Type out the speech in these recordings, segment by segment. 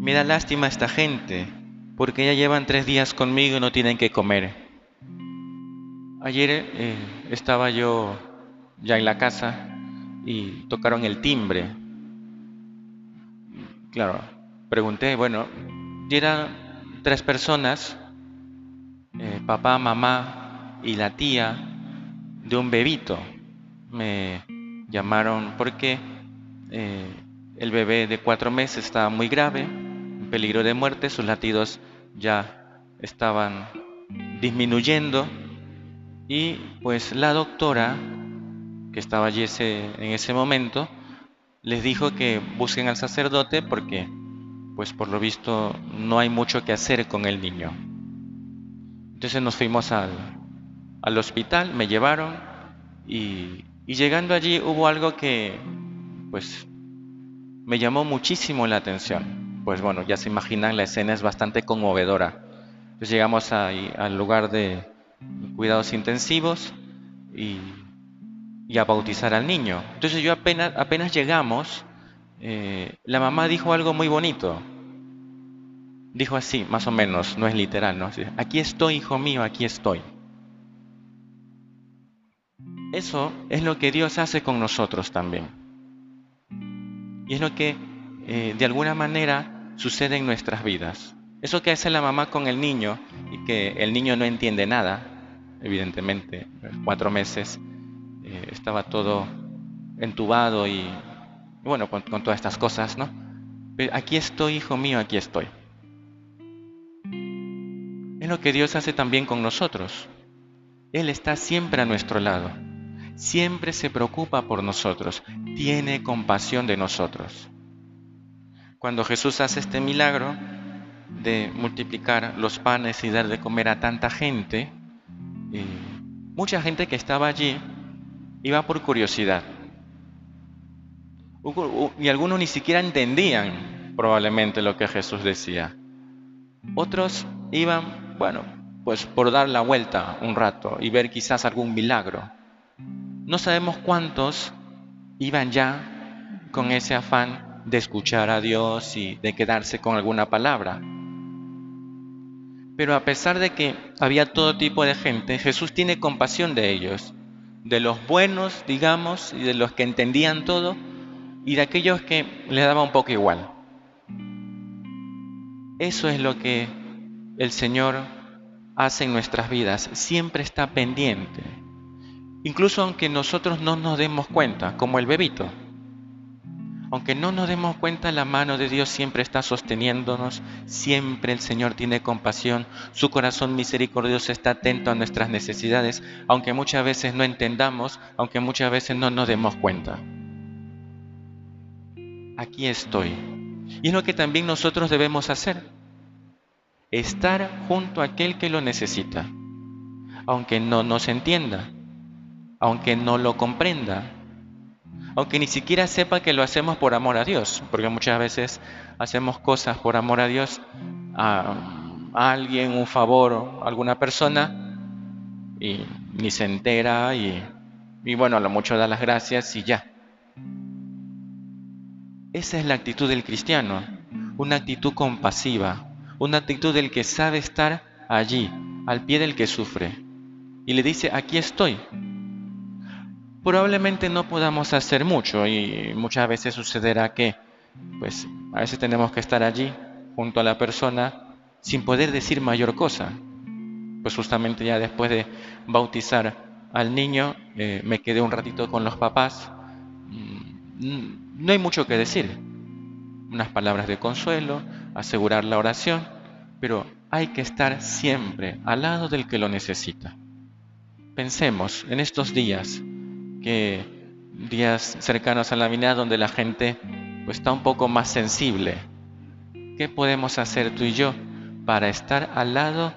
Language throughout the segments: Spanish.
Me da lástima esta gente, porque ya llevan tres días conmigo y no tienen que comer. Ayer eh, estaba yo ya en la casa y tocaron el timbre. Claro, pregunté, bueno, y eran tres personas, eh, papá, mamá y la tía de un bebito. Me llamaron porque eh, el bebé de cuatro meses estaba muy grave, peligro de muerte, sus latidos ya estaban disminuyendo y pues la doctora que estaba allí en ese momento les dijo que busquen al sacerdote porque pues por lo visto no hay mucho que hacer con el niño. Entonces nos fuimos al, al hospital, me llevaron y, y llegando allí hubo algo que pues me llamó muchísimo la atención. Pues bueno, ya se imaginan, la escena es bastante conmovedora. Entonces llegamos ahí, al lugar de cuidados intensivos y, y, a bautizar al niño. Entonces yo apenas, apenas llegamos, eh, la mamá dijo algo muy bonito. Dijo así, más o menos, no es literal, ¿no? Aquí estoy, hijo mío, aquí estoy. Eso es lo que Dios hace con nosotros también. Y es lo que eh, de alguna manera sucede en nuestras vidas. Eso que hace la mamá con el niño y que el niño no entiende nada, evidentemente, cuatro meses, eh, estaba todo entubado y, bueno, con, todas estas cosas, ¿no? Aquí estoy, hijo mío, aquí estoy. Es lo que Dios hace también con nosotros. Él está siempre a nuestro lado siempre se preocupa por nosotros, tiene compasión de nosotros. Cuando Jesús hace este milagro de multiplicar los panes y dar de comer a tanta gente, eh, mucha gente que estaba allí iba por curiosidad. Y algunos ni siquiera entendían probablemente lo que Jesús decía. Otros iban, bueno, pues por dar la vuelta un rato y ver quizás algún milagro. No sabemos cuántos iban ya con ese afán de escuchar a Dios y de quedarse con alguna palabra. Pero a pesar de que había todo tipo de gente, Jesús tiene compasión de ellos, de los buenos, digamos, y de los que entendían todo, y de aquellos que les daba un poco igual. Eso es lo que el Señor hace en nuestras vidas, siempre está pendiente Incluso aunque nosotros no nos demos cuenta, como el bebito. Aunque no nos demos cuenta, la mano de Dios siempre está sosteniéndonos, siempre el Señor tiene compasión, su corazón misericordioso está atento a nuestras necesidades, aunque muchas veces no entendamos, aunque muchas veces no nos demos cuenta. Aquí estoy. Y es lo que también nosotros debemos hacer. Estar junto a aquel que lo necesita, aunque no nos entienda, aunque no lo comprenda, aunque ni siquiera sepa que lo hacemos por amor a Dios, porque muchas veces hacemos cosas por amor a Dios, a, alguien, un favor, alguna persona, y ni se entera, y, bueno, lo mucho da las gracias y ya. Esa es la actitud del cristiano, una actitud compasiva, una actitud del que sabe estar allí, al pie del que sufre, y le dice, aquí estoy, probablemente no podamos hacer mucho y muchas veces sucederá que pues a veces tenemos que estar allí junto a la persona sin poder decir mayor cosa. Pues justamente ya después de bautizar al niño eh, me quedé un ratito con los papás. Mm, no hay mucho que decir. Unas palabras de consuelo, asegurar la oración, pero hay que estar siempre al lado del que lo necesita. Pensemos en estos días que días cercanos a la Navidad donde la gente pues, está un poco más sensible. ¿Qué podemos hacer tú y yo para estar al lado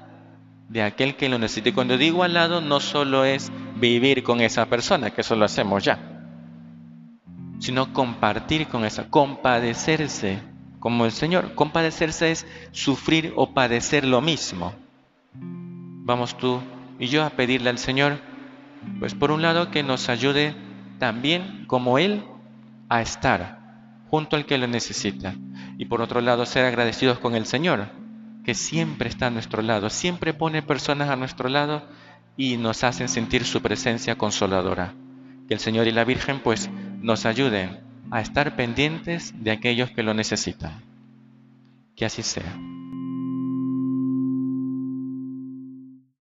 de aquel que lo necesite? Cuando digo al lado no solo es vivir con esa persona, que eso lo hacemos ya, sino compartir con esa, compadecerse como el Señor. Compadecerse es sufrir o padecer lo mismo. Vamos tú y yo a pedirle al Señor pues por un lado que nos ayude también como Él a estar junto al que lo necesita. Y por otro lado, ser agradecidos con el Señor, que siempre está a nuestro lado, siempre pone personas a nuestro lado y nos hacen sentir su presencia consoladora. Que el Señor y la Virgen pues nos ayuden a estar pendientes de aquellos que lo necesitan. Que así sea.